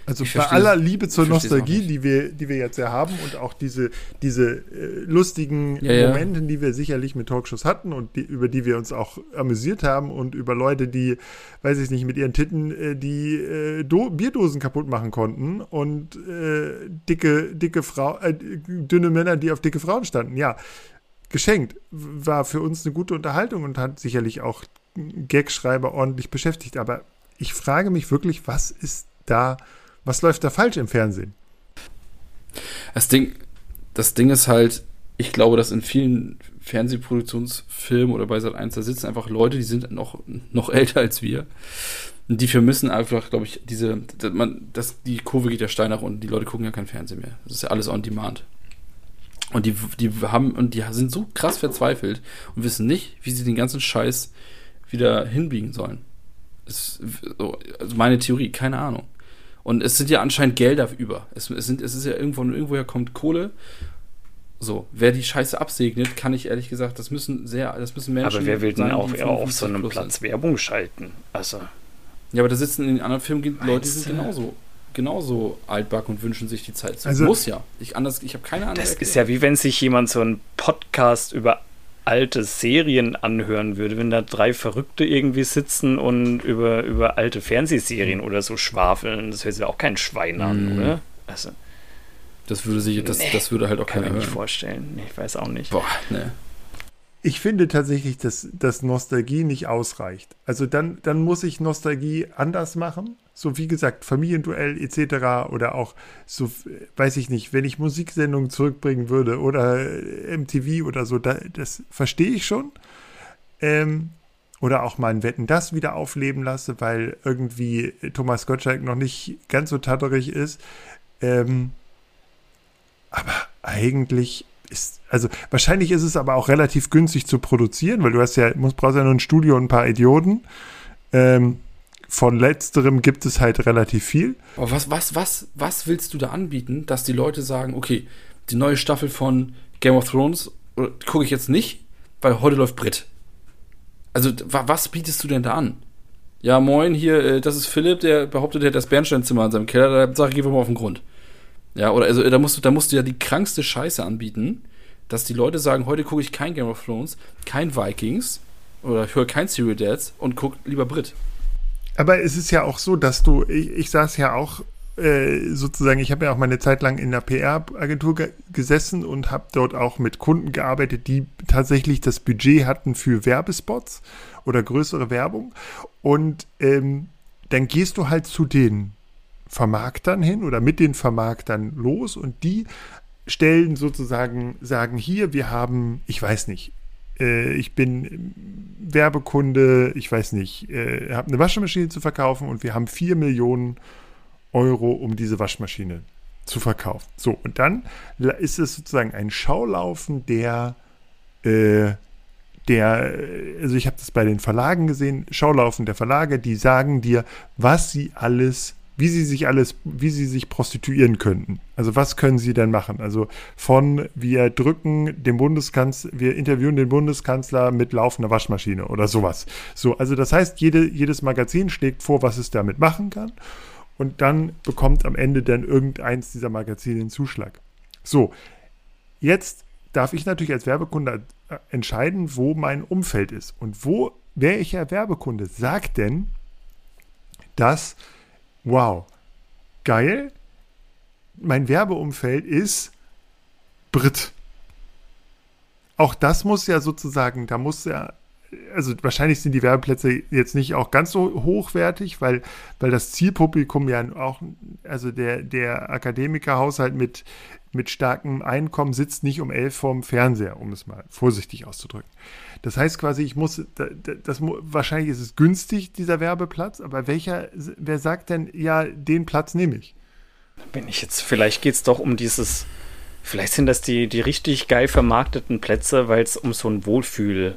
Also ich bei aller Liebe zur Nostalgie, die wir, die wir jetzt ja haben und auch diese, diese äh, lustigen ja, Momente, ja. die wir sicherlich mit Talkshows hatten und die, über die wir uns auch amüsiert haben und über Leute, die, weiß ich nicht, mit ihren Titten äh, die äh, Bierdosen kaputt machen konnten und äh, dicke, dicke Frau, äh, dünne Männer, die auf dicke Frauen standen. Ja, geschenkt. War für uns eine gute Unterhaltung und hat sicherlich auch Gagschreiber ordentlich beschäftigt. Aber ich frage mich wirklich, was ist da, was läuft da falsch im Fernsehen? Das Ding, das Ding ist halt, ich glaube, dass in vielen Fernsehproduktionsfilmen oder bei Sat 1, da sitzen einfach Leute, die sind noch, noch älter als wir. Und die vermissen einfach, glaube ich, diese, dass man, das, die Kurve geht ja steil nach unten, die Leute gucken ja kein Fernsehen mehr. Das ist ja alles on demand. Und die, die haben, und die sind so krass verzweifelt und wissen nicht, wie sie den ganzen Scheiß wieder hinbiegen sollen. Das ist also meine Theorie, keine Ahnung. Und es sind ja anscheinend Gelder über. Es, es, sind, es ist ja irgendwo, irgendwoher kommt Kohle so, wer die Scheiße absegnet, kann ich ehrlich gesagt, das müssen sehr, das müssen Menschen. Aber wer will denn auch auf so einem Platz sind. Werbung schalten? Also. Ja, aber da sitzen in den anderen Filmen Leute, die sind genauso, genauso altback und wünschen sich die Zeit. Also, muss ja. Ich, anders, ich habe keine andere. Das Erklärung. ist ja wie wenn sich jemand so einen Podcast über alte Serien anhören würde, wenn da drei Verrückte irgendwie sitzen und über, über alte Fernsehserien oder so schwafeln. Das hört sich auch kein Schwein an, mm. oder? Also. Das würde sich, das, nee, das würde halt auch kann keiner mir nicht vorstellen. Ich weiß auch nicht. Boah, ne. Ich finde tatsächlich, dass, dass Nostalgie nicht ausreicht. Also dann, dann muss ich Nostalgie anders machen. So wie gesagt, Familienduell etc. Oder auch so, weiß ich nicht, wenn ich Musiksendungen zurückbringen würde oder MTV oder so, da, das verstehe ich schon. Ähm, oder auch mal ein Wetten das wieder aufleben lasse, weil irgendwie Thomas Gottschalk noch nicht ganz so tatterig ist. Ähm, aber eigentlich ist, also wahrscheinlich ist es aber auch relativ günstig zu produzieren, weil du hast ja, brauchst ja nur ein Studio und ein paar Idioten. Ähm, von letzterem gibt es halt relativ viel. Aber was, was, was, was willst du da anbieten, dass die Leute sagen, okay, die neue Staffel von Game of Thrones äh, gucke ich jetzt nicht, weil heute läuft Brit. Also, was bietest du denn da an? Ja, moin, hier, äh, das ist Philipp, der behauptet, er hat das Bernsteinzimmer in seinem Keller, da sage ich, gehen wir mal auf den Grund. Ja, oder also da musst du, da musst du ja die krankste Scheiße anbieten, dass die Leute sagen, heute gucke ich kein Game of Thrones, kein Vikings oder ich höre kein Serial Dads und guck lieber Brit. Aber es ist ja auch so, dass du, ich, ich saß ja auch äh, sozusagen, ich habe ja auch meine Zeit lang in der PR-Agentur ge gesessen und habe dort auch mit Kunden gearbeitet, die tatsächlich das Budget hatten für Werbespots oder größere Werbung. Und ähm, dann gehst du halt zu den Vermarktern hin oder mit den Vermarktern los und die stellen sozusagen, sagen hier, wir haben, ich weiß nicht, äh, ich bin Werbekunde, ich weiß nicht, äh, habe eine Waschmaschine zu verkaufen und wir haben 4 Millionen Euro, um diese Waschmaschine zu verkaufen. So, und dann ist es sozusagen ein Schaulaufen der, äh, der, also ich habe das bei den Verlagen gesehen, Schaulaufen der Verlage, die sagen dir, was sie alles wie sie sich alles, wie sie sich prostituieren könnten. Also was können sie denn machen? Also von wir drücken den Bundeskanzler, wir interviewen den Bundeskanzler mit laufender Waschmaschine oder sowas. So, also das heißt, jede, jedes Magazin schlägt vor, was es damit machen kann. Und dann bekommt am Ende dann irgendeins dieser Magazine den Zuschlag. So, jetzt darf ich natürlich als Werbekunde entscheiden, wo mein Umfeld ist. Und wo, welcher Werbekunde sagt denn, dass wow, geil, mein Werbeumfeld ist Brit. Auch das muss ja sozusagen, da muss ja, also wahrscheinlich sind die Werbeplätze jetzt nicht auch ganz so hochwertig, weil, weil das Zielpublikum ja auch, also der, der Akademikerhaushalt mit, mit starkem Einkommen sitzt nicht um elf vorm Fernseher, um es mal vorsichtig auszudrücken. Das heißt quasi, ich muss, das, das, wahrscheinlich ist es günstig, dieser Werbeplatz, aber welcher, wer sagt denn, ja, den Platz nehme ich? Wenn ich jetzt, vielleicht geht es doch um dieses, vielleicht sind das die, die richtig geil vermarkteten Plätze, weil es um so ein Wohlfühl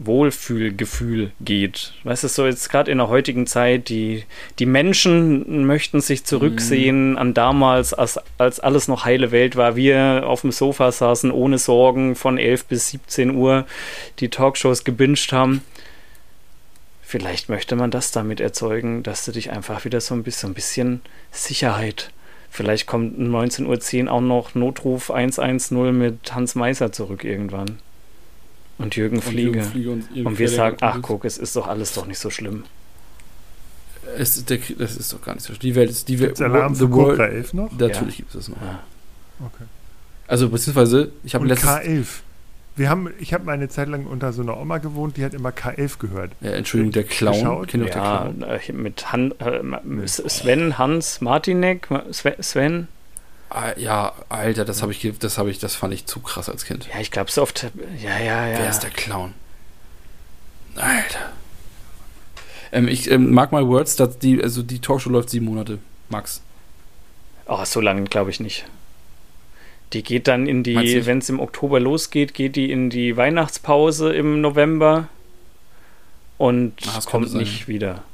Wohlfühlgefühl geht. Weißt du, so jetzt gerade in der heutigen Zeit, die, die Menschen möchten sich zurücksehen mhm. an damals, als, als alles noch heile Welt war. Wir auf dem Sofa saßen ohne Sorgen von 11 bis 17 Uhr, die Talkshows gebinged haben. Vielleicht möchte man das damit erzeugen, dass du dich einfach wieder so ein bisschen, ein bisschen Sicherheit. Vielleicht kommt um 19.10 Uhr auch noch Notruf 110 mit Hans Meiser zurück irgendwann. Und Jürgen Fliege. Und, Jürgen und, und wir sagen, ach guck, es ist doch alles doch nicht so schlimm. Es, der, das ist doch gar nicht so schlimm. Die Welt ist die Welt. Alarm für Cobra 11 noch? Natürlich ja. gibt es das noch. Ja. Okay. Also beziehungsweise, ich habe letztes... K11. Wir haben, ich habe mal eine Zeit lang unter so einer Oma gewohnt, die hat immer K11 gehört. Ja, Entschuldigung, der Clown. Ihr Ja, der Clown? äh, mit Han, äh, Sven, Hans, Martinek, Sven, Sven. Ja, Alter, das habe ich, das habe ich, das fand ich zu krass als Kind. Ja, ich glaube so oft. Ja, ja, ja. Wer ist der Clown? Alter. Ähm, ich ähm, mag mal Words, dass die, also die Talkshow läuft sieben Monate. Max. Oh, so lange glaube ich nicht. Die geht dann in die, wenn es im Oktober losgeht, geht die in die Weihnachtspause im November und das kommt nicht wieder.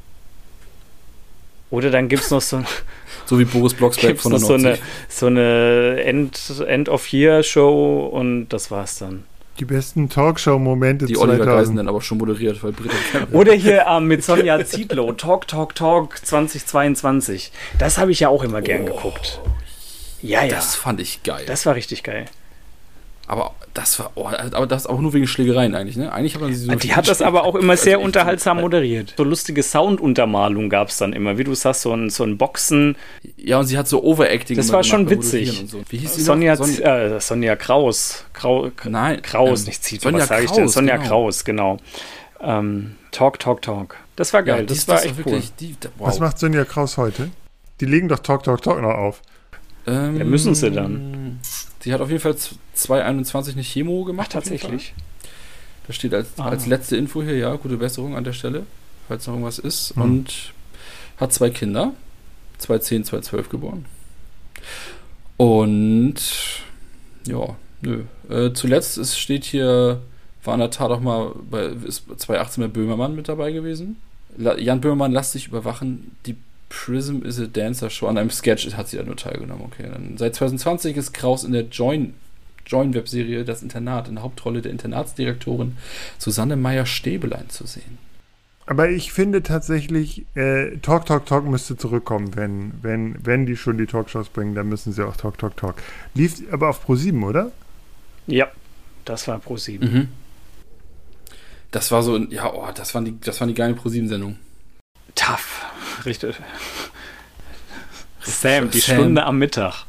Oder dann gibt es noch so, So wie Boris Blocksberg gibt's von noch der so eine, so eine End, End of Year Show und das war's dann. Die besten Talkshow-Momente Die Oliver Geisen 2000. dann aber schon moderiert, weil Britta. Oder hier ähm, mit Sonja Zietlow, Talk, Talk, Talk 2022. Das habe ich ja auch immer gern Oh, geguckt. Ja, ja. Das fand ich geil. Das war richtig geil. Aber das war, oh, aber das auch nur wegen Schlägereien eigentlich, ne? Eigentlich hat man sie so Die hat das aber auch immer sehr Also echt unterhaltsam so- moderiert. So lustige Sounduntermalung gab es dann immer. Wie du sagst, so ein, so ein Boxen. Ja, und sie hat so Overacting. Das war schon witzig. So. Wie hieß sie Sonja? Sonja, äh, Sonja Kraus. Krau, Nein, Kraus, ähm, nicht. Sonja Was sage ich denn? Sonja genau. Kraus, genau. Ähm, talk, Talk, Talk. Das war geil. ja, das die- war echt cool. die, da- wow. Was macht Sonja Kraus heute? Die legen doch Talk, Talk, Talk noch auf. Ähm, Ja, müssen sie dann. Sie hat auf jeden Fall 221 eine Chemo Ach, gemacht. Fall. tatsächlich. Das steht als, Ah. als letzte Info hier, ja, gute Besserung an der Stelle, falls noch irgendwas ist. Hm. Und hat zwei Kinder, 2010, 2012 geboren. Und ja, nö. Äh, zuletzt ist, steht hier, war in der Tat auch mal bei ist 2018 bei Böhmermann mit dabei gewesen. La Jan Böhmermann lässt sich überwachen, die Prism is a Dancer Show. An einem Sketch hat sie da nur teilgenommen. Okay, dann seit 2020 ist Kraus in der Join Join-Webserie Das Internat in der Hauptrolle der Internatsdirektorin Susanne Meyer-Stäbelein zu sehen. Aber ich finde tatsächlich, äh, Talk, Talk, Talk müsste zurückkommen, wenn, wenn, wenn die schon die Talkshows bringen, dann müssen sie auch Talk, Talk, Talk. Lief aber auf Pro7, oder? Ja, das war Pro 7. Mhm. Das war so, ein- ja, oh, das waren die, das waren die geilen Pro-7-Sendungen. Tough. Richtig. Sam, die Sam. Stunde am Mittag.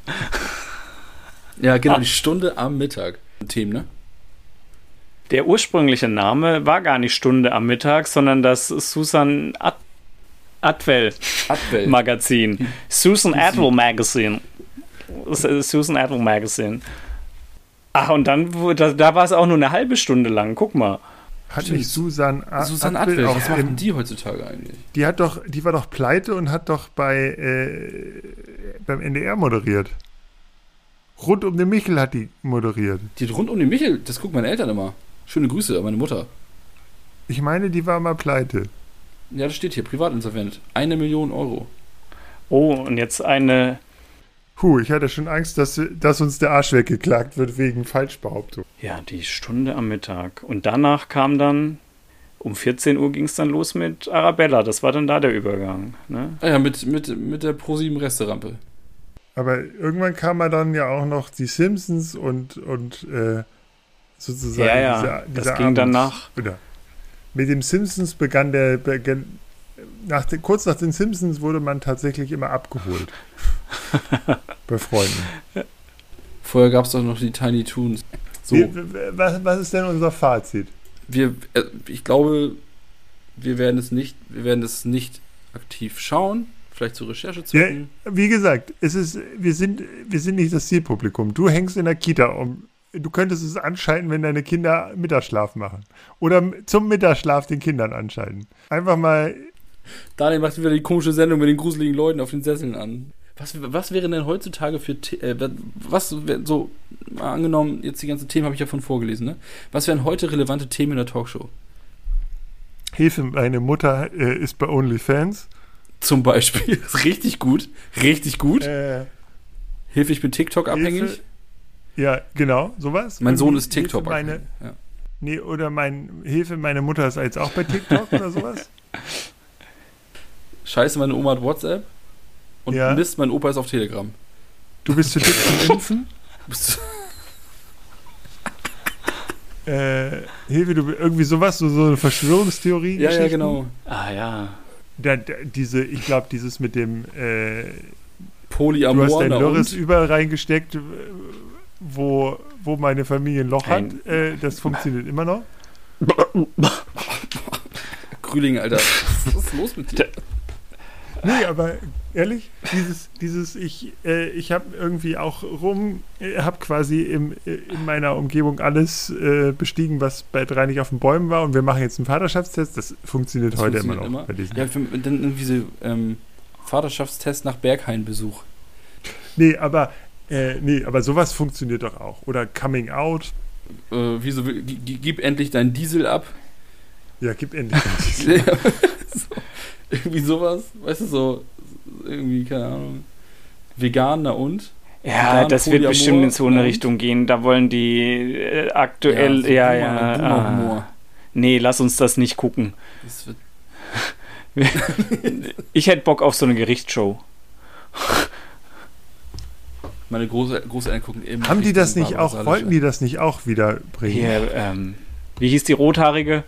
Ja, genau, Ah. die Stunde am Mittag. Themen, ne? Der ursprüngliche Name war gar nicht Stunde am Mittag, sondern das Susan Ad Atwell Adwell. Magazin. Susan Atwell Magazine. Ist Susan Atwell Magazine. Ach, und dann, da, da war es auch nur eine halbe Stunde lang. Guck mal. Hat Stimmt. nicht Susan, A Susanne Apfel Adwell, auch was denn die heutzutage eigentlich? Die hat doch, die war doch pleite und hat doch bei äh, beim NDR moderiert. Rund um den Michel hat die moderiert. Die hat rund um den Michel, das gucken meine Eltern immer. Schöne Grüße an meine Mutter. Ich meine, die war mal pleite. Ja, das steht hier, privatinsolvent. Eine Million Euro. Oh, und jetzt eine. Puh, ich hatte schon Angst, dass, dass uns der Arsch weggeklagt wird wegen Falschbehauptung. Ja, die Stunde am Mittag. Und danach kam dann. Um 14 Uhr ging es dann los mit Arabella. Das war dann da der Übergang. Ne? Ah ja, mit, mit, mit der Pro7 Resterampe. Aber irgendwann kam er dann ja auch noch die Simpsons und, und äh, sozusagen Ja, ja, dieser, das dieser ging dann nach- Oder, mit dem Simpsons begann der, begann, nach den, kurz nach den Simpsons wurde man tatsächlich immer abgeholt. Bei Freunden. Vorher gab es doch noch die Tiny Toons. So, Wie, was, was ist denn unser Fazit? wir, äh, ich glaube, wir werden es nicht, wir werden es nicht aktiv schauen. Vielleicht zu Ja, wie gesagt, es ist, wir, sind, wir sind nicht das Zielpublikum. Du hängst in der Kita um. Du könntest es anschalten, wenn deine Kinder Mittagsschlaf machen. Oder zum Mittagsschlaf den Kindern anschalten. Einfach mal Daniel macht wieder die komische Sendung mit den gruseligen Leuten auf den Sesseln an. Was, was wären denn heutzutage für äh, was so mal angenommen, jetzt die ganzen Themen habe ich ja von vorgelesen, ne? Was wären heute relevante Themen in der Talkshow? Hilfe, meine Mutter äh, ist bei OnlyFans. Zum Beispiel, richtig gut, richtig gut. Äh, Hilfe, ich bin TikTok abhängig. Hilfe. ja, genau, sowas. Mein Sohn ist TikTok Hilfe, meine, abhängig. Ja. nee, oder mein Hilfe, meine Mutter ist jetzt auch bei TikTok oder sowas. Scheiße, meine Oma hat WhatsApp. Und Ja. Mist, mein Opa ist auf Telegram. Du bist zu dick zum Impfen. Bist Äh, Hilfe, du irgendwie sowas, so, so eine Verschwörungstheorie. ja, ja, genau. Ah ja. Da, da, diese, ich glaube, dieses mit dem, äh, du hast Polyamor dein Lörres überall reingesteckt. wo, wo meine Familie ein Loch Ein- hat. Äh, das funktioniert immer noch. Grüling, Alter. Was ist los mit dir? Nee, aber ehrlich, dieses, dieses, ich, äh, ich habe irgendwie auch rum, äh, habe quasi im, äh, in meiner Umgebung alles äh, bestiegen, was bei drei nicht auf den Bäumen war und wir machen jetzt einen Vaterschaftstest. Das funktioniert Das heute funktioniert immer noch bei diesen. Ja, dann irgendwie so ähm, Vaterschaftstest nach Berghain-Besuch. Nee, aber, äh, nee, aber sowas funktioniert doch auch. Oder Coming Out. Äh, wie so, gi- gi- gib endlich dein Diesel ab. Ja, gib endlich. so, irgendwie sowas, weißt du, so irgendwie, keine Ahnung. Vegan, na und? Ja, Vegan, das wird bestimmt in so eine Richtung gehen. Da wollen die äh, aktuell, so ja, Boomer- ja. Boomer-Humor. ah. Nee, lass uns das nicht gucken. Das wird Ich hätte Bock auf so eine Gerichtsshow. meine Groß Großeltern gucken eben. Haben die das nicht auch, wollten die das nicht auch wieder bringen? Hier, ähm, wie hieß die rothaarige?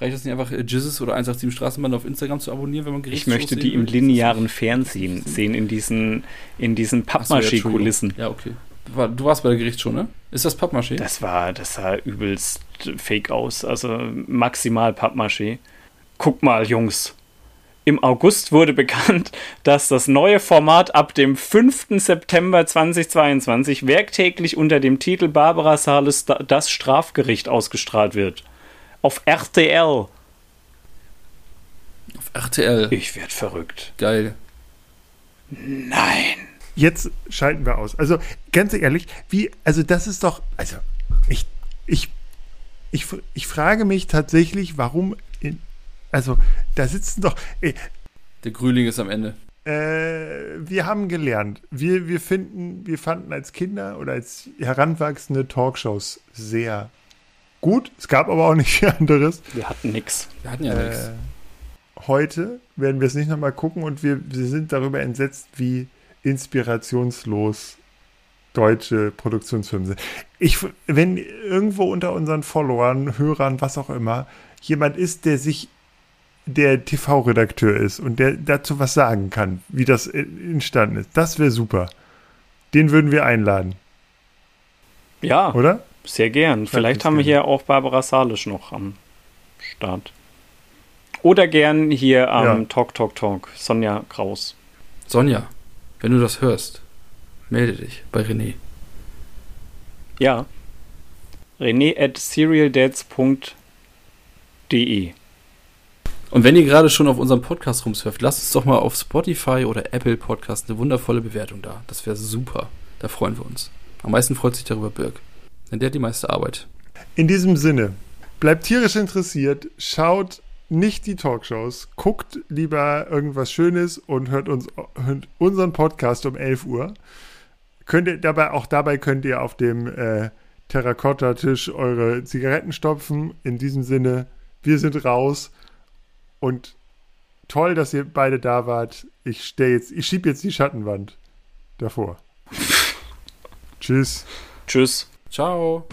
Reicht das nicht einfach, äh, Jizzes oder 187 Straßenbahn auf Instagram zu abonnieren, wenn man Ich Gerichtsshows möchte die im linearen Fernsehen sehen, in diesen, in diesen. Pappmaché-Kulissen. Ja, okay. Du warst bei der Gerichtsshow, ne? Ist das Pappmaché? Das war, das sah übelst fake aus. Also maximal Pappmaché. Guck mal, Jungs. Im August wurde bekannt, dass das neue Format ab dem 5. September 2022 werktäglich unter dem Titel Barbara Sales Das Strafgericht ausgestrahlt wird. Auf RTL. Auf RTL. Ich werd verrückt. Geil. Nein. Jetzt schalten wir aus. Also ganz ehrlich, wie, also das ist doch, also ich, ich, ich, ich frage mich tatsächlich, warum, in, also da sitzen doch, ey, Der Grüling ist am Ende. äh, wir haben gelernt, wir, wir finden, wir fanden als Kinder oder als Heranwachsende Talkshows sehr gut. Es gab aber auch nicht viel anderes. Wir hatten nix. Wir hatten ja Äh, nichts. heute werden wir es nicht nochmal gucken und wir, wir sind darüber entsetzt, wie inspirationslos deutsche Produktionsfirmen sind. Ich, wenn irgendwo unter unseren Followern, Hörern, was auch immer, jemand ist, der sich der TV-Redakteur ist und der dazu was sagen kann, wie das entstanden ist, das wäre super. Den würden wir einladen, Ja, oder? Sehr gern. Vielleicht haben wir hier auch Barbara Salisch noch am Start. Oder gern hier am Ja. Talk Talk Talk. Sonja Kraus. Sonja, wenn du das hörst, melde dich bei René. Ja. René at serialdads.de. Und wenn ihr gerade schon auf unserem Podcast rumsurft, lasst uns doch mal auf Spotify oder Apple Podcast eine wundervolle Bewertung da. Das wäre super. Da freuen wir uns. Am meisten freut sich darüber Birk. Denn der hat die meiste Arbeit. In diesem Sinne, bleibt tierisch interessiert, schaut nicht die Talkshows, guckt lieber irgendwas Schönes und hört uns hört unseren Podcast um 11 Uhr. Könnt ihr dabei, auch dabei könnt ihr auf dem äh, Terrakotta-Tisch eure Zigaretten stopfen. In diesem Sinne, wir sind raus und toll, dass ihr beide da wart. Ich stell jetzt, ich schieb jetzt die Schattenwand davor. Tschüss. Tschüss. Ciao.